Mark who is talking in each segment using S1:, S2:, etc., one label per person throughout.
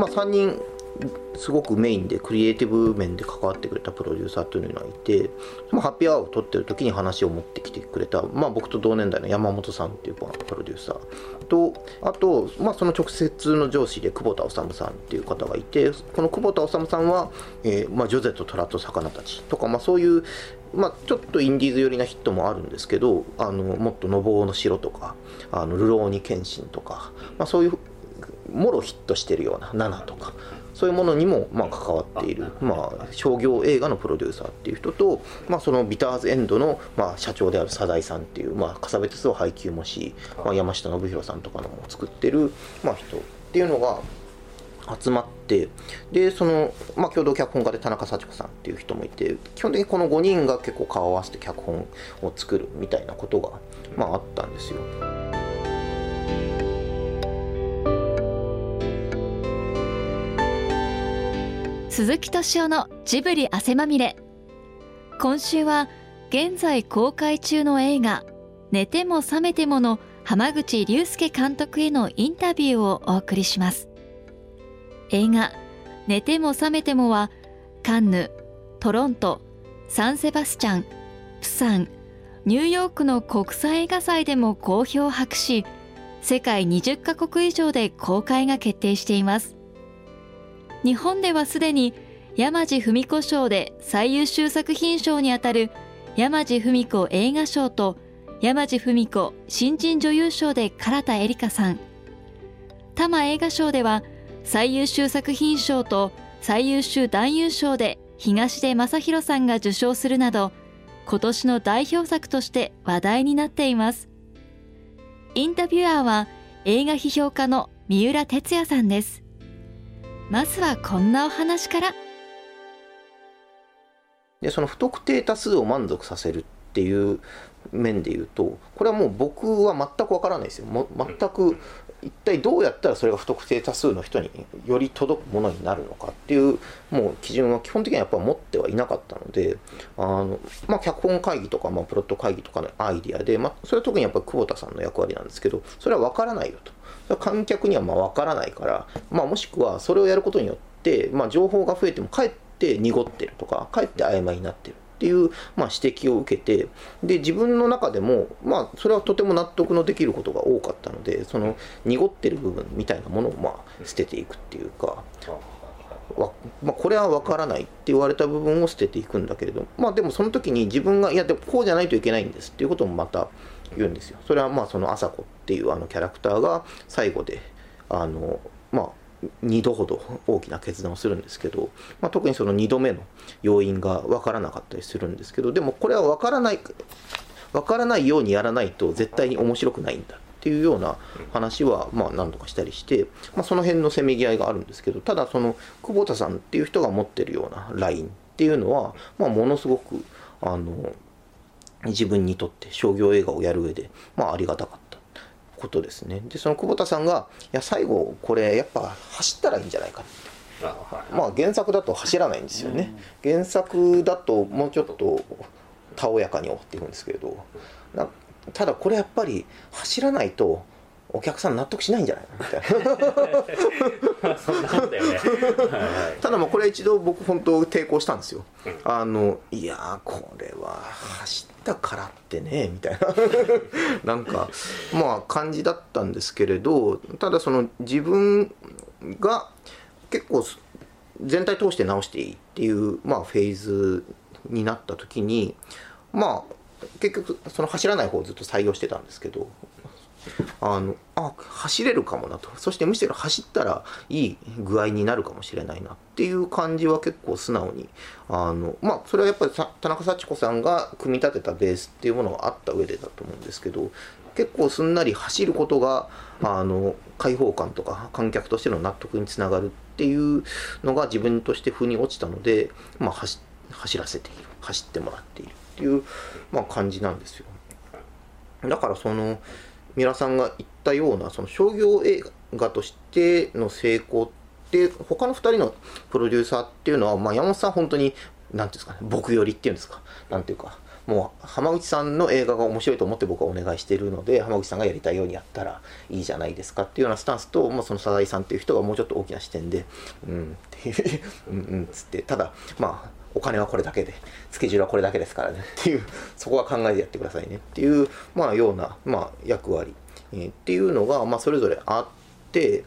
S1: まあ、3人すごくメインでクリエイティブ面で関わってくれたプロデューサーというのがいて、まあ、ハッピーアワーを撮ってる時に話を持ってきてくれた、まあ、僕と同年代の山本さんっていうプロデューサーとあと、まあ、その直接の上司で久保田治さんっていう方がいてこの久保田治さんは、えーまあ、ジョゼと虎と魚たちとか、まあ、そういうまあ、ちょっとインディーズ寄りなヒットもあるんですけどあのもっと「のぼうの城」とか「あの流浪に剣心」とか、まあ、そういうもろヒットしてるような「7」とかそういうものにもま関わっている、まあ、商業映画のプロデューサーっていう人と、まあ、そのビターズエンドのま社長である佐井さんっていう、まあ、笠部鉄道配給もし、まあ、山下信弘さんとかのも作ってる、ま、人っていうのが集まってでその、まあ、共同脚本家で田中幸子さんっていう人もいて基本的にこの5人が結構顔を合わせて脚本を作るみたいなことが、まあ、あったんですよ。
S2: 鈴木敏夫のジブリ汗まみれ。今週は現在公開中の映画「寝ても覚めても」の浜口竜介監督へのインタビューをお送りします。映画「寝ても覚めても」はカンヌトロントサンセバスチャンプサンニューヨークの国際映画祭でも好評を博し世界20カ国以上で公開が決定しています。日本ではすでに山地文子賞で最優秀作品賞にあたる山地文子映画賞と山地文子新人女優賞で唐田絵里香さん。多摩映画賞では最優秀作品賞と最優秀男優賞で東出正宏さんが受賞するなど今年の代表作として話題になっています。インタビュアーは映画批評家の三浦哲也さんです。まずはこんなお話から。
S1: でその不特定多数を満足させるっていう面で言うとこれはもう僕は全くわからないですよ。も全く一体どうやったらそれが不特定多数の人により届くものになるのかっていうもう基準は基本的にはやっぱ持ってはいなかったのであの、まあ、脚本会議とか、まあ、プロット会議とかのアイディアで、まあ、それは特にやっぱり久保田さんの役割なんですけどそれは分からないよと。観客にはまあ分からないから、まあ、もしくはそれをやることによって、まあ、情報が増えてもかえって濁ってるとかかえって曖昧になってるっていう、まあ、指摘を受けてで自分の中でも、まあ、それはとても納得のできることが多かったのでその濁ってる部分みたいなものを、まあ、捨てていくっていうか。まあ、これは分からないって言われた部分を捨てていくんだけれどまあでもその時に自分がいやでもこうじゃないといけないんですっていうこともまた言うんですよ。それはまあその朝子っていうあのキャラクターが最後であのまあ2度ほど大きな決断をするんですけど、まあ、特にその2度目の要因が分からなかったりするんですけどでもこれは分からない分からないようにやらないと絶対に面白くないんだっていうような話はまあ何度かしたりして、まあ、その辺のせめぎ合いがあるんですけどただその久保田さんっていう人が持ってるようなラインっていうのは、まあ、ものすごくあの自分にとって商業映画をやる上で、まあ、ありがたかった。ことですね。でその久保田さんがいや最後これやっぱ走ったらいいんじゃないかまあ原作だと走らないんですよね、原作だともうちょっとたおやかに終わっていくんですけれどただこれやっぱり走らないとお客さん納得しないんじゃないの？みたいな。そんなことだよね。ただもうこれ一度僕本当抵抗したんですよ、あのいやこれは走ったからってねみたいな。なんかまあ感じだったんですけれどただその自分が結構全体通して直していいっていう、まあ、フェーズになった時にまあ結局その走らない方をずっと採用してたんですけどあのあ走れるかもなとそしてむしろ走ったらいい具合になるかもしれないなっていう感じは結構素直にあのまあそれはやっぱり田中幸子さんが組み立てたベースっていうものがあった上でだと思うんですけど結構すんなり走ることがあの開放感とか観客としての納得につながるっていうのが自分として腑に落ちたので、まあ、走走らせている走ってもらっているっていう、まあ、感じなんですよ。だからその三浦さんが言ったようなその商業映画としての成功って他の2人のプロデューサーっていうのは、まあ、山本さん本当に何ていうんですかね僕寄りっていうんですか？何ていうかもう浜口さんの映画が面白いと思って僕はお願いしてるので浜口さんがやりたいようにやったらいいじゃないですかっていうようなスタンスと、まあ、その佐々井さんっていう人がもうちょっと大きな視点でうんっていう うんうんっつってただまあお金はこれだけでスケジュールはこれだけですからね。っていうそこは考えてやってくださいね。っていう、まあ、ような、まあ、役割、えーっていうのが、まあ、それぞれあって、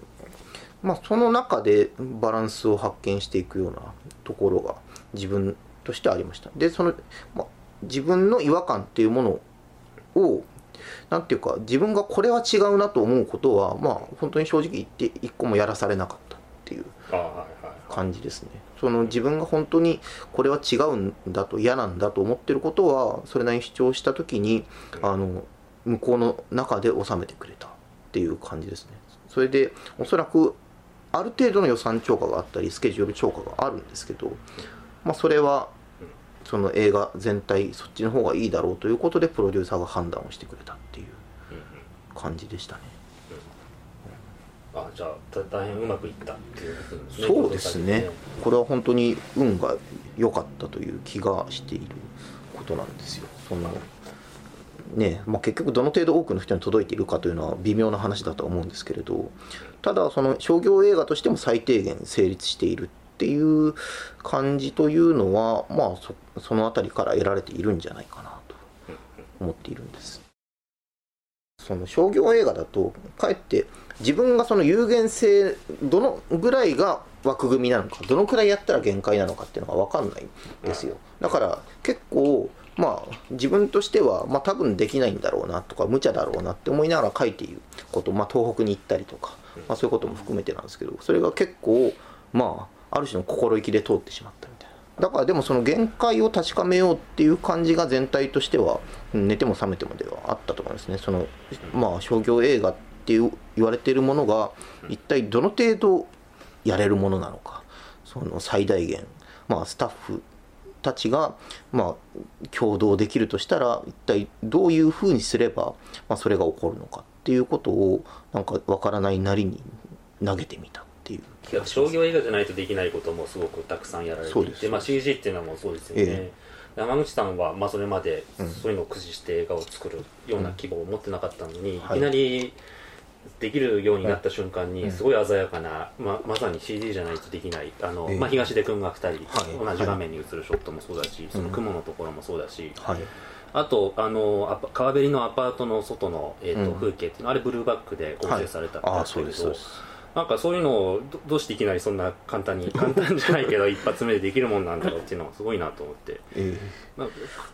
S1: まあ、その中でバランスを発見していくようなところが自分としてありました。でその、まあ、自分の違和感っていうものをなんていうか自分がこれは違うなと思うことはまあ本当に正直言って一個もやらされなかったっていう。
S3: あはいはい。
S1: 感じですね。その自分が本当にこれは違うんだと嫌なんだと思ってることはそれなりに主張した時にあの向こうの中で収めてくれたっていう感じですね。それでおそらくある程度の予算超過があったりスケジュール超過があるんですけど、まあ、それはその映画全体そっちの方がいいだろうということでプロデューサーが判断をしてくれたっていう感じでしたね。
S3: あじゃあた大変うまくいったっていうね。
S1: そうですね。これは本当に運が良かったという気がしていることなんですよ。そのねまあ、結局どの程度多くの人に届いているかというのは微妙な話だとは思うんですけれどただその商業映画としても最低限成立しているっていう感じというのはまあそその辺りから得られているんじゃないかなと思っているんです。その商業映画だとかえって自分がその有限性どのぐらいが枠組みなのかどのくらいやったら限界なのかっていうのが分かんないんですよ。だから結構まあ自分としてはまあ多分できないんだろうなとか無茶だろうなって思いながら書いていること、まあ、東北に行ったりとか、まあ、そういうことも含めてなんですけどそれが結構まあある種の心意気で通ってしまったみたいな。だからでもその限界を確かめようっていう感じが全体としては寝ても覚めてもではあったと思いますね。そのまあ商業映画っていう言われているものが一体どの程度やれるものなのか。その最大限。まあスタッフたちがまあ共同できるとしたら一体どういうふうにすれば、まあ、それが起こるのか。っていうことをなんかわからないなりに投げてみたっていう。気がします
S3: 商業映画じゃないとできないこともすごくたくさんやられていて、まあ、CG っていうのもそうですよね、
S1: え
S3: 山口さんは、まあ、それまで
S1: うん。
S3: そういうのを駆使して映画を作るような希望を持ってなかったのに、
S1: はい。
S3: いきなりできるようになった瞬間
S1: うん
S3: にすごい鮮やかな、ままさに CG じゃないとできないあの、
S1: ええ。
S3: まあ、東出君が2人、
S1: はい。
S3: 同じ画面に映るショットもそうだし、その雲のところもそうだし、
S1: はい。
S3: あとあの川べりのアパートの外の、えーと
S1: うん。
S3: 風景っていうのはあれブルーバックで構成されたって
S1: ああ
S3: やつだけど
S1: そうですそうです
S3: なんかそういうのをどどうしていきなりそんな簡単に 簡単じゃないけど一発目でできるもんなんだろうっていうのがすごいなと思って。
S1: え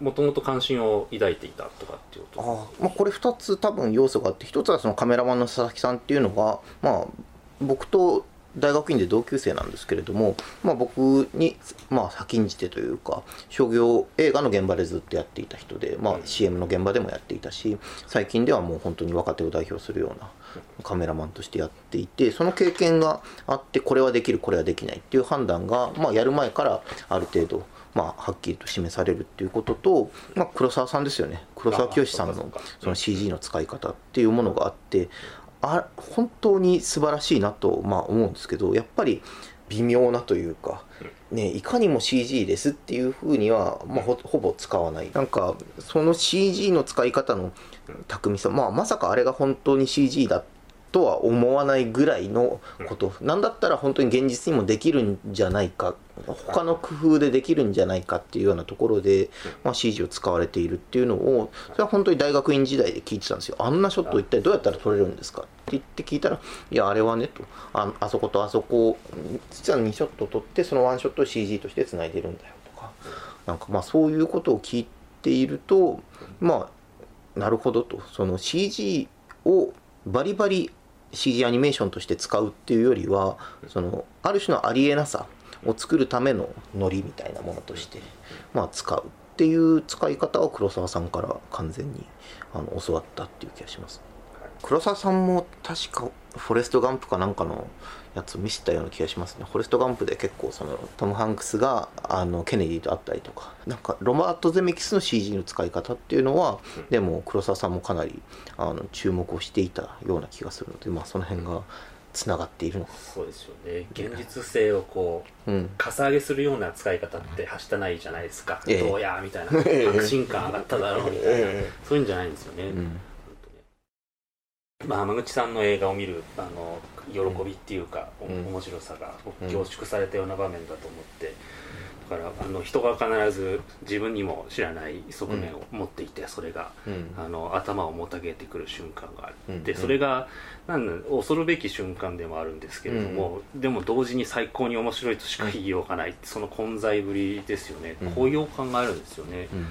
S3: もともと関心を抱いていたとかっていう
S1: ー
S3: と。
S1: あーまあ、これ2つ多分要素があって1つはそのカメラマンの佐々木さんっていうのが、まあ、僕と大学院で同級生なんですけれども、まあ、僕に、まあ、先んじてというか商業映画の現場でずっとやっていた人で、まあ、CM の現場でもやっていたし最近ではもう本当に若手を代表するようなカメラマンとしてやっていてその経験があってこれはできるこれはできないっていう判断が、まあ、やる前からある程度、まあ、はっきりと示されるっていうことと、まあ、黒沢さんですよね。黒沢清さんの
S3: そ
S1: の CG の使い方っていうものがあってあ本当に素晴らしいなと、まあ、思うんですけどやっぱり微妙なというか、ね、いかにも CG ですっていうふうには、まあ、ほほぼ使わない。なんかその CG の使い方の巧みさ、まあ、まさかあれが本当に CG だとは思わないぐらいのこと、なんだったら本当に現実にもできるんじゃないか。他の工夫でできるんじゃないかっていうようなところで、まあ、CG を使われているっていうのをそれは本当に大学院時代で聞いてたんですよ。あんなショット一体どうやったら撮れるんですか？って言って聞いたらいやあれはねと。ああそことあそこを実は2ショット撮ってそのワンショットを CG としてつないでるんだよとか。なんかまあそういうことを聞いているとまあなるほどと。その CG をバリバリ CG アニメーションとして使うっていうよりはそのある種のありえなさを作るためのノリみたいなものとして、まあ、使うっていう使い方を黒沢さんから完全にあの教わったっていう気がします。黒沢さんも確かフォレスト・ガンプかなんかのやつを見せたような気がしますね。フォレスト・ガンプで結構そのトム・ハンクスがあのケネディと会ったりとか。なんかロバート・ゼメキスの CG の使い方っていうのはでも黒沢さんもかなりあの注目をしていたような気がするのでまあその辺がつながっているのか。
S3: そうですよね。現実性をこう
S1: うん。
S3: かさ上げするような使い方ってはしたないじゃないですか、
S1: ええ。
S3: どうやみたいな。
S1: ええ。
S3: 確信感上がっただろうみたいな、
S1: ええ。
S3: そういうんじゃないんですよね、
S1: うん
S3: まあ、浜口さんの映画を見るあの喜びっていうか、お
S1: うん。
S3: 面白さが
S1: うん。
S3: 凝縮されたような場面だと思って、だからあの人が必ず自分にも知らない側面を持っていてそれが
S1: うん。
S3: あの頭をもたげてくる瞬間があ
S1: うん。
S3: ってそれがなんだ恐るべき瞬間でもあるんですけれども、でも同時に最高に面白いとしか言いようがない、その混在ぶりですよね、
S1: うん。
S3: 高揚感があるんですよね、
S1: うん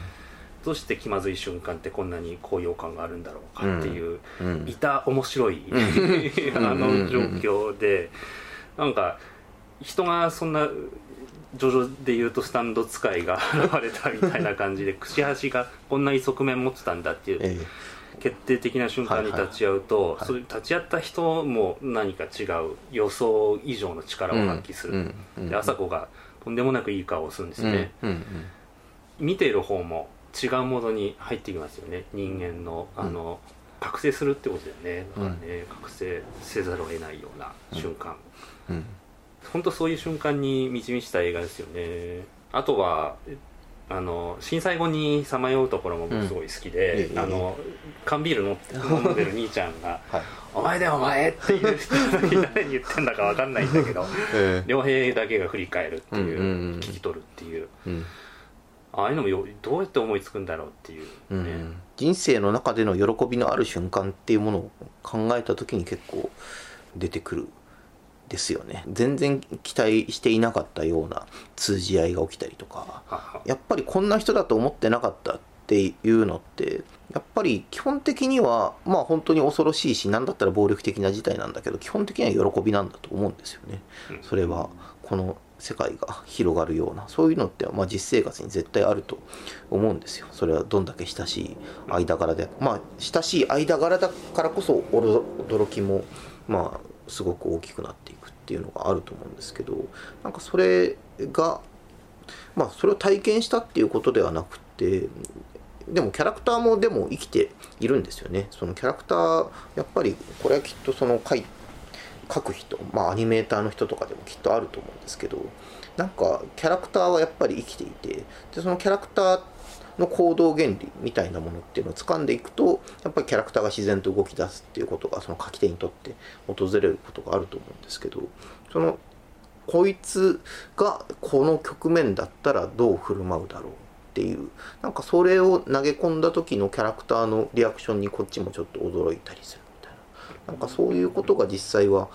S3: どうして気まずい瞬間ってこんなに高揚感があるんだろうかっていう、
S1: うん
S3: いた面白い、あの状況でなんか人がそんなジョジョでいうとスタンド使いが現れたみたいな感じで串橋がこんなに側面持ってたんだっていう
S1: え
S3: 決定的な瞬間に立ち会うと、
S1: はい
S3: それ立ち会った人も何か違う予想以上の力を発揮する、
S1: うんうん
S3: で朝子がとんでもなくいい顔をするんですね、
S1: うん。
S3: 見ている方も違うモードに入ってきますよね。人間のあの、覚醒するってことだよね。だからね、覚醒せざるを得ないような瞬間、
S1: うん。
S3: 本当そういう瞬間に満ち満ちた映画ですよね。あとはあの震災後にさまようところも僕すごい好きで、
S1: うん。ええ
S3: あの缶ビールの飲んでる兄ちゃんが
S1: はい「
S3: お前だよお前!」っていう人に誰に言ってんだか分かんないんだけど
S1: え。
S3: 良平だけが振り返るっていう,、
S1: うんうんうん。
S3: 聞き取るっていう。
S1: うん
S3: ああいうのもよどうやって思いつくんだろうっていう、
S1: う
S3: ね。
S1: ん人生の中での喜びのある瞬間っていうものを考えた時に結構出てくるですよね。全然期待していなかったような通じ合いが起きたりとかやっぱりこんな人だと思ってなかったっていうのってやっぱり基本的にはまあ本当に恐ろしいし何だったら暴力的な事態なんだけど基本的には喜びなんだと思うんですよね。
S3: うん。
S1: それはこの世界が広がるようなそういうのってまあ実生活に絶対あると思うんですよ。それはどんだけ親しい間柄でまあ親しい間柄だからこそ驚きもまあすごく大きくなっていくっていうのがあると思うんですけどなんかそれがまあそれを体験したっていうことではなくてでもキャラクターもでも生きているんですよね。そのキャラクターやっぱりこれはきっとその書い書く人まあアニメーターの人とかでもきっとあると思うんですけどなんかキャラクターはやっぱり生きていてでそのキャラクターの行動原理みたいなものっていうのを掴んでいくとやっぱりキャラクターが自然と動き出すっていうことがその書き手にとって訪れることがあると思うんですけどそのこいつがこの局面だったらどう振る舞うだろうっていうなんかそれを投げ込んだ時のキャラクターのリアクションにこっちもちょっと驚いたりする。ななんかそういうことが実際は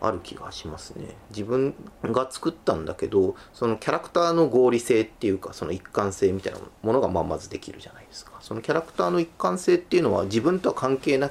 S1: ある気がしますね。自分が作ったんだけどそのキャラクターの合理性っていうかその一貫性みたいなものがまあまずできるじゃないですか。そのキャラクターの一貫性っていうのは自分とは関係な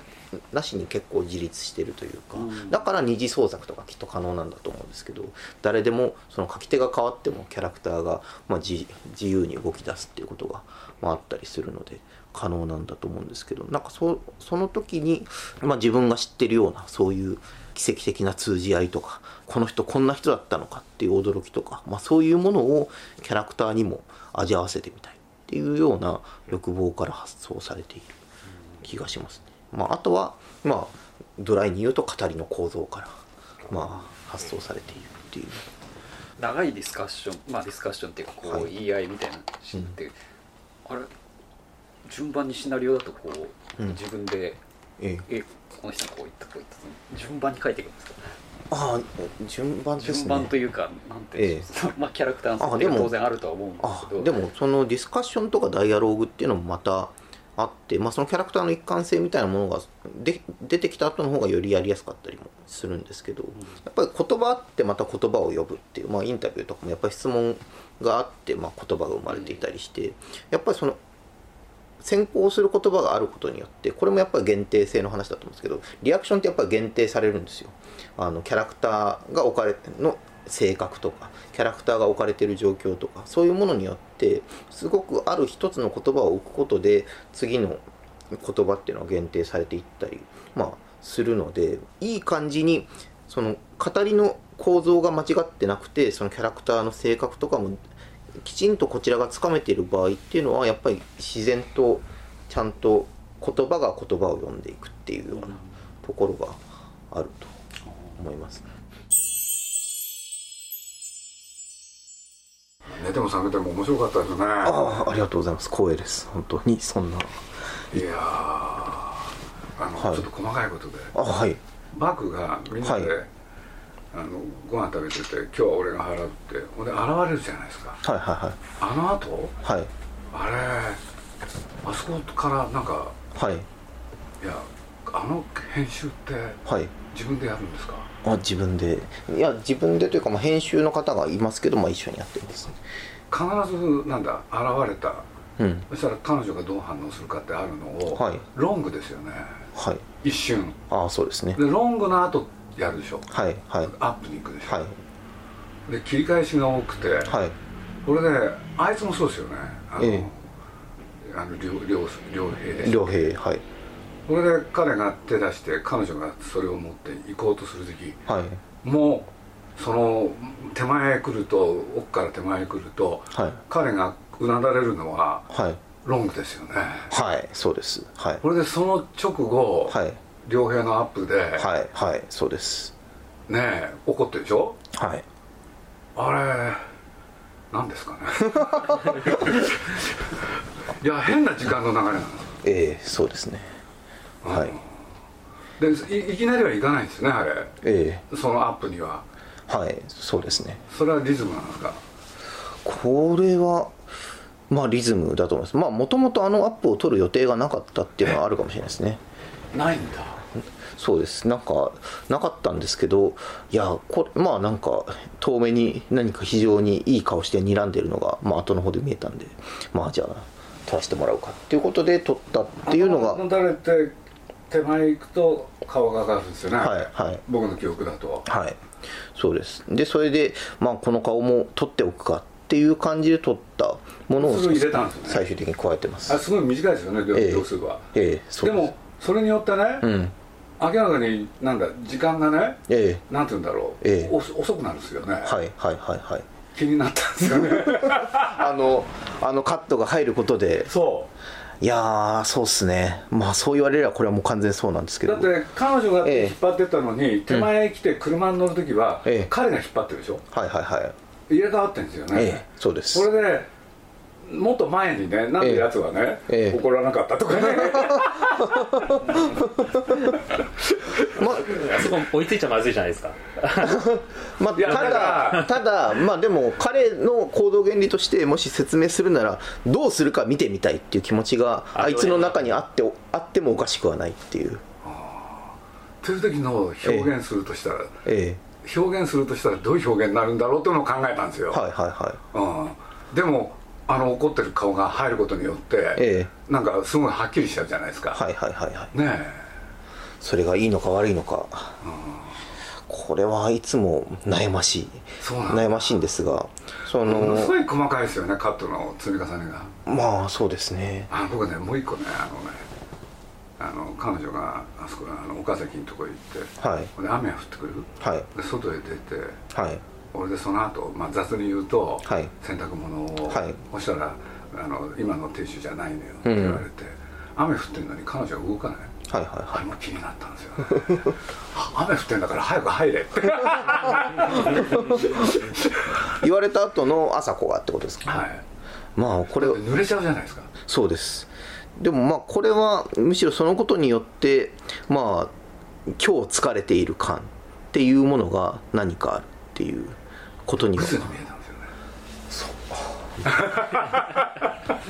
S1: なしに結構自立してるというか、
S4: うん。
S1: だから二次創作とかきっと可能なんだと思うんですけど誰でもその書き手が変わってもキャラクターが、ま自由に動き出すっていうことが、まあ、あったりするので可能なんだと思うんですけどなんかそその時に、まあ、自分が知ってるようなそういう奇跡的な通じ合いとかこの人こんな人だったのかっていう驚きとか、まあ、そういうものをキャラクターにも味合わせてみたいっていうような欲望から発想されている気がしますね。まあ、あとは、まあ、ドライに言うと語りの構造から、まあ、発想されているっていう。
S4: 長いディスカッションまあディスカッションっていうかこう、
S1: はい
S4: 言い合いみたいなのって、あれ？順番にシナリオだとこう、
S1: うん。
S4: 自分で
S1: ええ、
S4: えこの人こういったこういった順番に書いていくんですか
S1: ああ順番ですね。
S4: 順番というかなんていうんでしょう。まあキャラクターの設定
S1: も
S4: 当然あるとは思うんです
S1: あ
S4: けど。
S1: でもそのディスカッションとかダイアローグっていうのもまたあって、まあ、そのキャラクターの一貫性みたいなものがで出てきた後の方がよりやりやすかったりもするんですけど、やっぱり言葉あってまた言葉を呼ぶっていう、まあ、インタビューとかもやっぱり質問があって、まあ、言葉が生まれていたりして、やっぱりその先行する言葉があることによってこれもやっぱり限定性の話だと思うんですけどリアクションってやっぱり限定されるんですよ。あのキャラクターが置かれの性格とかキャラクターが置かれてる状況とかそういうものによってすごくある一つの言葉を置くことで次の言葉っていうのは限定されていったり、まあ、するのでいい感じにその語りの構造が間違ってなくてそのキャラクターの性格とかもきちんとこちらがつかめている場合っていうのはやっぱり自然とちゃんと言葉が言葉を読んでいくっていうようなところがあると思います。
S5: 寝ても覚めても面白かったですね。
S1: ああありがとうございます。光栄です。本当にそんな。い
S5: やー。あの、
S1: はい。
S5: ちょっと細かいことで。
S1: あはい。
S5: バクがみんなで、
S1: はい
S5: あのご飯食べてて今日は俺が払うってほんで現れるじゃないですか。
S1: はいはい
S5: あの後？
S1: はい。はい
S5: あれあそこからなんか
S1: はい。
S5: いやあの編集って
S1: はい。
S5: 自分でやるんですか？
S1: あ自分で。いや自分でというか、まあ、編集の方がいますけど、まあ、一緒にやってます
S5: 必ずなんだ現れた。
S1: うん。
S5: そしたら彼女がどう反応するかってあるのを、
S1: はい。
S5: ロングですよね。
S1: はい。
S5: 一瞬。
S1: ああそうですね。
S5: でロングの後やるでしょ。
S1: はいはい。
S5: アップに行くでしょ、
S1: はい。
S5: で切り返しが多くて、
S1: はい。
S5: これであいつもそうですよね。あの、
S1: え
S5: あの両両両兵。で
S1: 両兵はい。
S5: これで彼が手出して彼女がそれを持って行こうとする時
S1: はい。
S5: もうその手前へ来ると奥から手前へ来ると
S1: はい。
S5: 彼がうなだれるのは
S1: はい。
S5: ロングですよね。
S1: はいそうです。はい。
S5: これでその直後、
S1: はい
S5: 両兵のアップで、
S1: はいはいそうです。
S5: ねえ怒ってるでしょ？
S1: はい。
S5: あれ何ですかね？いや変な時間の流れなんです
S1: ええそうですね。はい。
S5: でいいきなりはいかないんですねあれ。
S1: え
S5: そのアップには。
S1: えはいそうですね。
S5: それはリズムなんですか？
S1: これはまあリズムだと思います。まあもともとあのアップを取る予定がなかったっていうのはあるかもしれないですね。
S5: ないんだ
S1: そうです。なんかなかったんですけどいやこれまあなんか遠目に何か非常にいい顔して睨んでるのが、まあ後の方で見えたんでまあじゃあ撮らせてもらうかっていうことで撮ったっていうのが。
S5: 頭誰って手前行くと顔がかかるんですよね、
S1: はいはい。
S5: 僕の記憶だと。
S1: はい。そうです。でそれで、まあ、この顔も撮っておくかっていう感じで撮ったものを
S5: ね。
S1: 最終的に加えてます。
S5: あすごい短いですよね秒数は、
S1: ええそう
S5: です。もそれによってね、
S1: うん
S5: 明らかになんだ時間がね
S1: ええ。
S5: なんて言うんだろう、
S1: ええ。
S5: お遅くなるんですよね、
S1: はいはいはいはい。
S5: 気になったんですよね。
S1: あのあのカットが入ることで。
S5: そう。
S1: いやーそうっすね。まあそう言われればこれはもう完全そうなんですけど。
S5: だって彼女が
S1: ええ。
S5: 引っ張ってったのに、手前へ来て車に乗る時は、
S1: ええ。
S5: 彼が引っ張ってるでしょ？
S1: はいはいはい。
S5: 入れ替わってるんですよね、
S1: ええそうです。
S5: それでもっと前にねなんでやつはね、
S1: ええ。
S5: 怒らなかったとかね
S1: ま
S3: あそこ追いついちゃまずいじゃないですか。
S1: まあ、た
S5: だ
S1: ただまあでも彼の行動原理としてもし説明するならどうするか見てみたいっていう気持ちが
S3: あ
S1: あいつの中にあってあってもおかしくはないっていう。
S5: という時の表現するとしたら、
S1: え
S5: 表現するとしたらどういう表現になるんだろうっていうのを考えたんですよ、
S1: えはいはいは
S5: うん、でもあの怒ってる顔が入ることによって、
S1: え
S5: なんかすごいはっきりしちゃうじゃないですか、
S1: いはいはいはいはい。
S5: ね
S1: それがいいのか悪いのか。これはいつも悩ましい。悩ましいんですがそ
S5: えものす
S1: の
S5: ごい細かいですよねカットの積み重ねが。
S1: まあそうですね。
S5: あ僕ねもう一個ねあのねあの彼女があそこあの岡崎のとこへ行って、
S1: はい。
S5: で雨が降ってくる？
S1: はい。
S5: で外へ出て
S1: はい
S5: 俺でその後、まあ雑に言うと、
S1: はい。
S5: 洗濯物を、
S1: はい。
S5: そしたらあの今の亭主じゃないのよって言われて、雨降ってるのに彼女は動かない。
S1: はいはい
S5: あれも気になったんですよ、ね、雨降ってんだから早く入れって。
S1: 言われた後の朝子がってことですか？
S5: はい。
S1: まあこれ
S5: 濡れちゃうじゃないですか。
S1: そうです。でもまあこれはむしろそのことによってまあ今日疲れている感っていうものが何かあるっていうことには。
S5: グズに見えたんですよね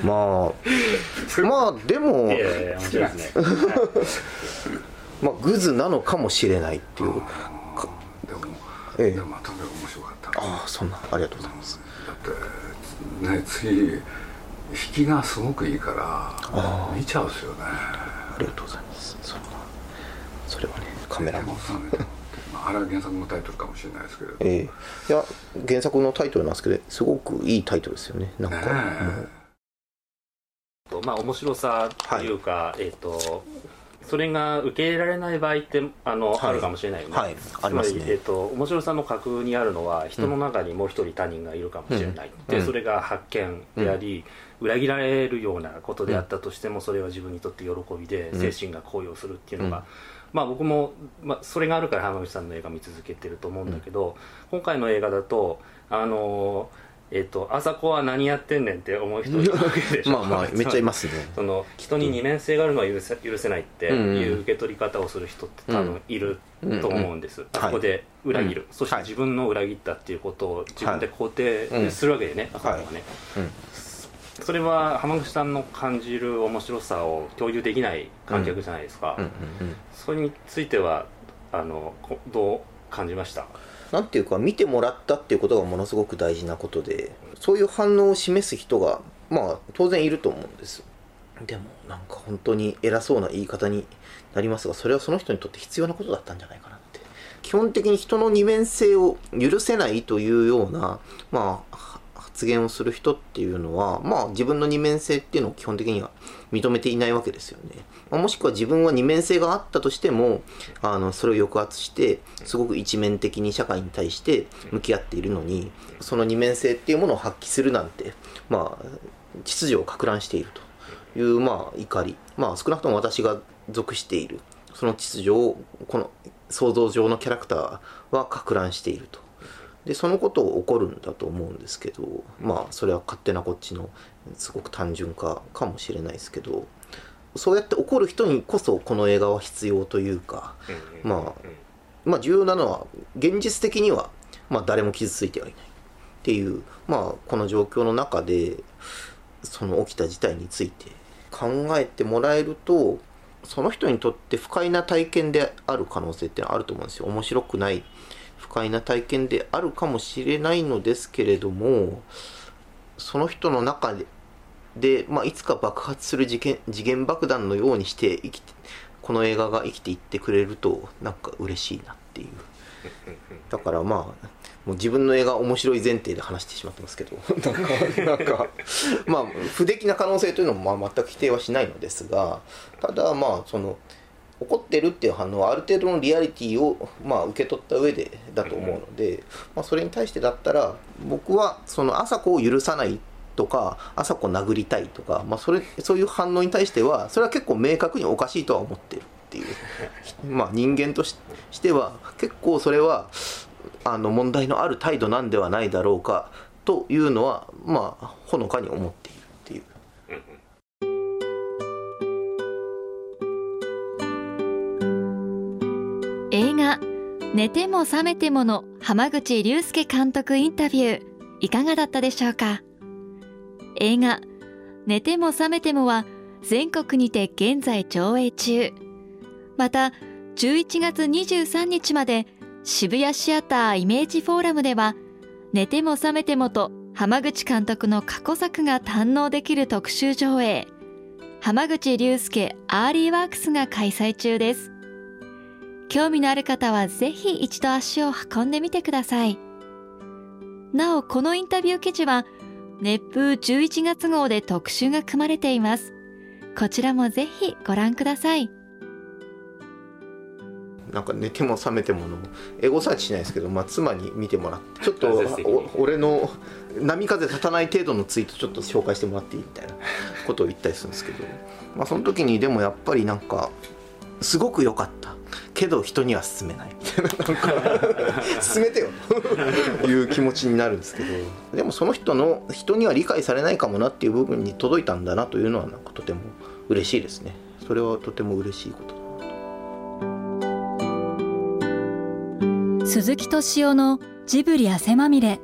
S1: まあまあでもまあグズなのかもしれないっていう。
S5: でも、
S1: ええ。
S5: でもまあとにかく面白かった。
S1: ああそんなありがとうございます。
S5: だってね次引きがすごくいいから見ちゃうですよね。
S1: ありがとうございます。それはそれはねカメラも
S5: ああれは原作のタイトルかもしれないですけれど。ね
S1: ええ。いや原作のタイトルなんですけどすごくいいタイトルですよねなんか、
S5: え。
S3: まあ面白さというか、えっ、とそれが受け入れられない場合ってあの、
S1: はい。
S3: あるかもしれないよね、
S1: はい。ありますね。
S3: つまり、えっと面白さの架空にあるのは人の中にもう一人他人がいるかもしれない、で
S1: うん。
S3: それが発見であり、裏切られるようなことであったとしても、それは自分にとって喜びで、
S1: うん。
S3: 精神が高揚するっていうのが、
S1: うん
S3: まあ、僕も、まあ、それがあるから浜口さんの映画見続けてると思うんだけど、今回の映画だとあのえっとあさこは何やってんねんって思う人いるわけでしょ。
S1: まあまあめっちゃいますね。
S3: その人に二面性があるのは許せ許せないって
S1: うん。うん。
S3: いう受け取り方をする人って多分いると思うんです、
S1: ん。
S3: あそこで裏切る、
S1: うん。
S3: そして
S1: はい。
S3: 自分の裏切ったっていうことを自分で肯定するわけでね、あそこはね、
S1: うん
S3: それは浜口さんの感じる面白さを共有できない観客じゃないですか、それについてはあのこどう感じました？
S1: なんていうか見てもらったっていうことがものすごく大事なことでそういう反応を示す人がまあ当然いると思うんです。でもなんか本当に偉そうな言い方になりますがそれはその人にとって必要なことだったんじゃないかなって。基本的に人の二面性を許せないというようなまあは発言をする人っていうのはまあ自分の二面性っていうのを基本的には認めていないわけですよね、まあもしくは自分は二面性があったとしてもあのそれを抑圧してすごく一面的に社会に対して向き合っているのにその二面性っていうものを発揮するなんてまあ秩序をか乱しているというまあ怒り。まあ少なくとも私が属しているその秩序をこの想像上のキャラクターはか乱していると。でそのことを起こるんだと思うんですけどまあそれは勝手なこっちのすごく単純化かもしれないですけどそうやって起こる人にこそこの映画は必要というかまあまあ重要なのは現実的にはまあ誰も傷ついてはいないっていうまあこの状況の中でその起きた事態について考えてもらえるとその人にとって不快な体験である可能性ってのはあると思うんですよ。面白くない不快な体験であるかもしれないのですけれどもその人の中でで、まあ、いつか爆発する次元次元爆弾のようにして生きてこの映画が生きていってくれるとなんか嬉しいなっていう。だからまあもう自分の映画面白い前提で話してしまってますけど。なんかなんかまあ不出来な可能性というのもまあ全く否定はしないのですがただまあその怒ってるっていう反応はある程度のリアリティをまあ受け取った上でだと思うので、まあ、それに対してだったら僕はその朝子を許さないとか朝子を殴りたいとか、まあ、それそういう反応に対してはそれは結構明確におかしいとは思ってるっていう。まあ人間とししては結構それはあの問題のある態度なんではないだろうかというのはまあほのかに思っている
S2: 映画「寝ても覚めても」の浜口竜介監督インタビューいかがだったでしょうか？映画「寝ても覚めても」は全国にて現在上映中。また11月23日まで渋谷シアターイメージフォーラムでは「寝ても覚めても」と浜口監督の過去作が堪能できる特集上映。浜口竜介アーリーワークスが開催中です。興味のある方はぜひ一度足を運んでみてください。なおこのインタビュー記事は熱風11月号で特集が組まれています。こちらもぜひご覧ください。
S1: なんか寝ても覚めてものエゴサーチしないですけど、まあ、妻に見てもらってちょっと俺の波風立たない程度のツイートちょっと紹介してもらっていいみたいなことを言ったりするんですけど、まあ、その時にでもやっぱりなんかすごく良かったけど人には勧めない。みたいななんか勧めてよ。と いう気持ちになるんですけど。でもその人の人には理解されないかもなっていう部分に届いたんだなというのはなんかとても嬉しいですね。それはとても嬉しいこと。だ
S2: 鈴木敏夫のジブリ汗まみれ。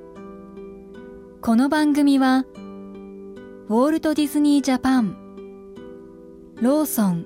S2: この番組はウォールト・ディズニー・ジャパンローソン